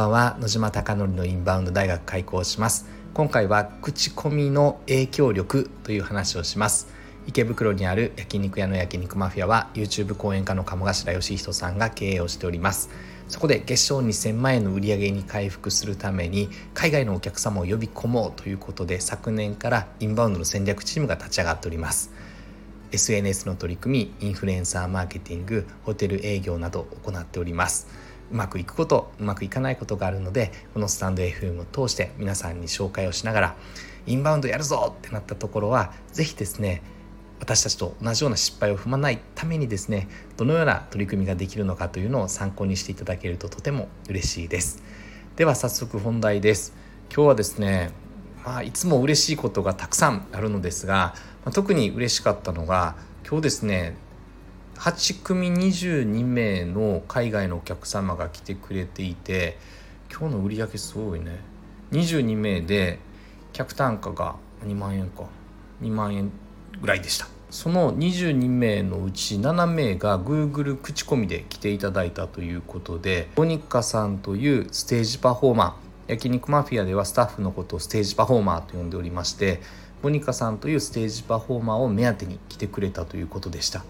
ばんは。野島貴則のインバウンド大学開校します。今回は口コミの影響力という話をします。池袋にある焼肉屋の焼肉マフィアは YouTube 講演家の鴨頭義人さんが経営をしております。そこで月賞2000万円の売り上げに回復するために海外のお客様を呼び込もうということで昨年からインバウンドの戦略チームが立ち上がっております。SNS の取り組みインフルエンサーマーケティングホテル営業など行っております。うまくいくことうまくいかないことがあるのでこのスタンド FM を通して皆さんに紹介をしながらインバウンドやるぞってなったところは是非ですね私たちと同じような失敗を踏まないためにですねどのような取り組みができるのかというのを参考にしていただけるととても嬉しいです。では早速本題です。今日はですねまあ、いつも嬉しいことがたくさんあるのですが、まあ、特に嬉しかったのが今日ですね8組22名の海外のお客様が来てくれていて今日の売り上げすごいね。22名で客単価が2万円か。2万円ぐらいでした。その22名のうち7名が Google 口コミで来ていただいたということでボニカさんというステージパフォーマー焼肉マフィアではスタッフのことをステージパフォーマーと呼んでおりましてボニカさんというステージパフォーマーを目当てに来てくれたということでした。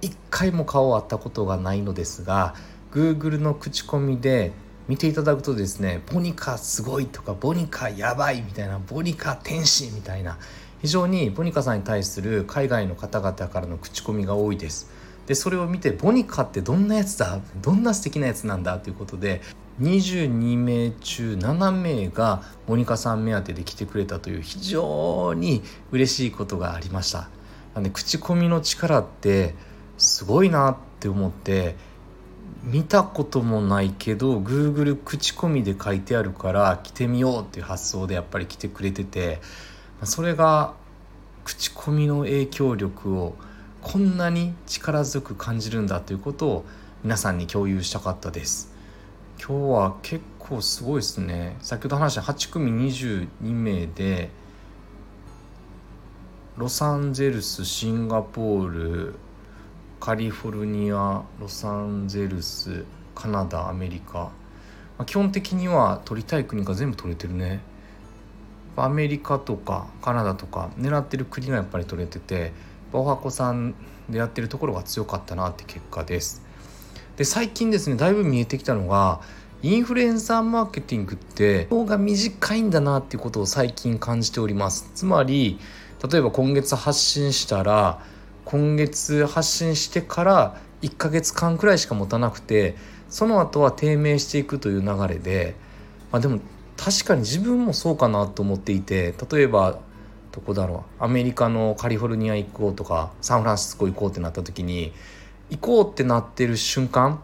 一回も顔を会ったことがないのですが Google の口コミで見ていただくとですねボニカすごいとかボニカやばいみたいなボニカ天使みたいな非常にボニカさんに対する海外の方々からの口コミが多いです。でそれを見てボニカってどんなやつだどんな素敵なやつなんだということで22名中7名がボニカさん目当てで来てくれたという非常に嬉しいことがありました。なんで口コミの力ってすごいなって思って見たこともないけど Google 口コミで書いてあるから来てみようっていう発想でやっぱり来てくれててそれが口コミの影響力をこんなに力強く感じるんだということを皆さんに共有したかったです。今日は結構すごいですね。先ほど話した8組22名でロサンゼルスシンガポールカリフォルニアロサンゼルスカナダアメリカ、まあ、基本的には取りたい国が全部取れてるね。アメリカとかカナダとか狙ってる国がやっぱり取れててバオハコさんでやってるところが強かったなって結果です。で最近ですねだいぶ見えてきたのがインフルエンサーマーケティングって動画短いんだなっていうことを最近感じております。つまり例えば今月発信したら今月発信してから1ヶ月間くらいしか持たなくてその後は低迷していくという流れで、まあ、でも確かに自分もそうかなと思っていて例えばどこだろうアメリカのカリフォルニア行こうとかサンフランシスコ行こうってなった時に行こうってなってる瞬間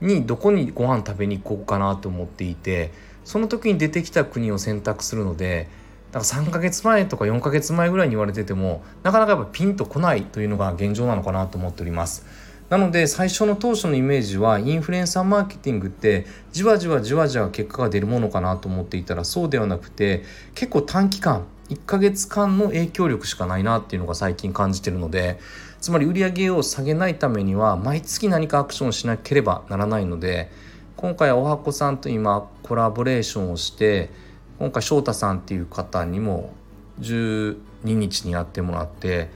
にどこにご飯食べに行こうかなと思っていてその時に出てきた国を選択するのでだから3ヶ月前とか4ヶ月前ぐらいに言われててもなかなかやっぱピンとこないというのが現状なのかなと思っております。なので最初の当初のイメージはインフルエンサーマーケティングってじわじわじわじわ結果が出るものかなと思っていたらそうではなくて結構短期間1ヶ月間の影響力しかないなっていうのが最近感じてるのでつまり売り上げを下げないためには毎月何かアクションしなければならないので今回はおはこさんと今コラボレーションをして今回翔太さんっていう方にも12日にやってもらって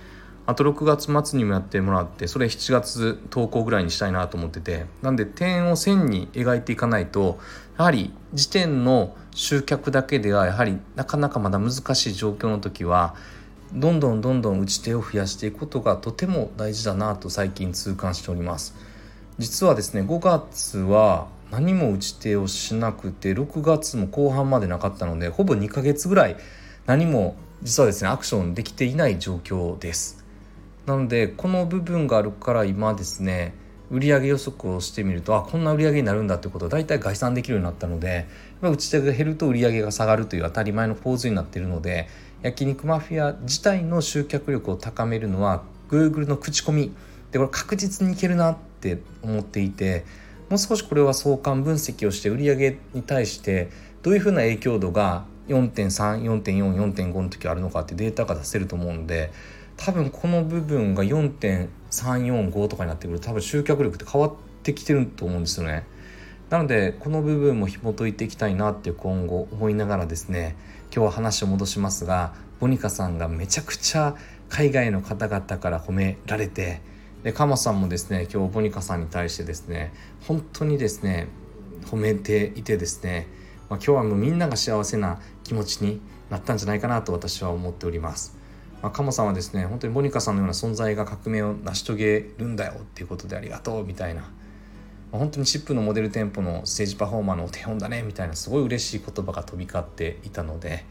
あと6月末にもやってもらってそれ7月投稿ぐらいにしたいなと思ってて。なんで点を線に描いていかないとやはり時点の集客だけではやはりなかなかまだ難しい状況の時はどんどんどんどん打ち手を増やしていくことがとても大事だなと最近痛感しております。実はですね5月は何も打ち手をしなくて6月も後半までなかったのでほぼ2ヶ月ぐらい何も実はですねアクションできていない状況です。なのでこの部分があるから今ですね売上予測をしてみるとあこんな売上になるんだってことを大体概算できるようになったので打ち手が減ると売上が下がるという当たり前の構図になっているので焼肉マフィア自体の集客力を高めるのは Google の口コミでこれ確実にいけるなって思っていてもう少しこれは相関分析をして売上に対してどういうふうな影響度が4.34.44.5の時あるのかってデータが出せると思うので多分この部分が4.345とかになってくると多分集客力って変わってきてると思うんですよね。なのでこの部分も紐解いていきたいなって今後思いながらですね今日は話を戻しますがボニカさんがめちゃくちゃ海外の方々から褒められてでカモさんもですね今日ボニカさんに対してですね本当にですね褒めていてですね、まあ、今日はもうみんなが幸せな気持ちになったんじゃないかなと私は思っております。まあ、カモさんはですね本当にボニカさんのような存在が革命を成し遂げるんだよっていうことでありがとうみたいな、まあ、本当にチップのモデル店舗のステージパフォーマーのお手本だねみたいなすごい嬉しい言葉が飛び交っていたので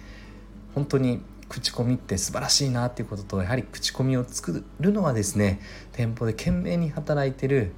本当に口コミって素晴らしいなっていうこととやはり口コミを作るのはですね店舗で懸命に働いてる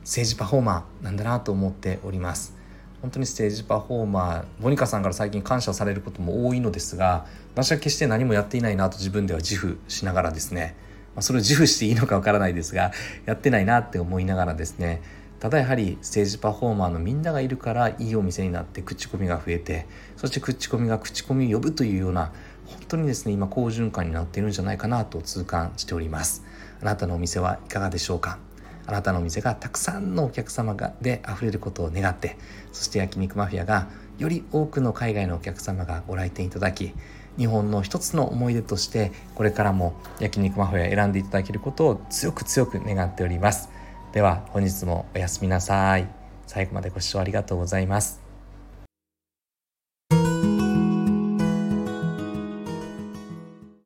政治パフォーマーなんだなと思っております。本当にステージパフォーマーモニカさんから最近感謝されることも多いのですが私は決して何もやっていないなと自分では自負しながらですね、まあ、それを自負していいのかわからないですがやってないなって思いながらですねただやはりステージパフォーマーのみんながいるからいいお店になって口コミが増えてそして口コミが口コミを呼ぶというような本当にですね今好循環になっているんじゃないかなと痛感しております。あなたのお店はいかがでしょうか？あなたのお店がたくさんのお客様がで溢れることを願ってそして焼肉マフィアがより多くの海外のお客様がご来店いただき日本の一つの思い出としてこれからも焼肉マフィア選んでいただけることを強く強く願っております。では本日もおやすみなさい。最後までご視聴ありがとうございます。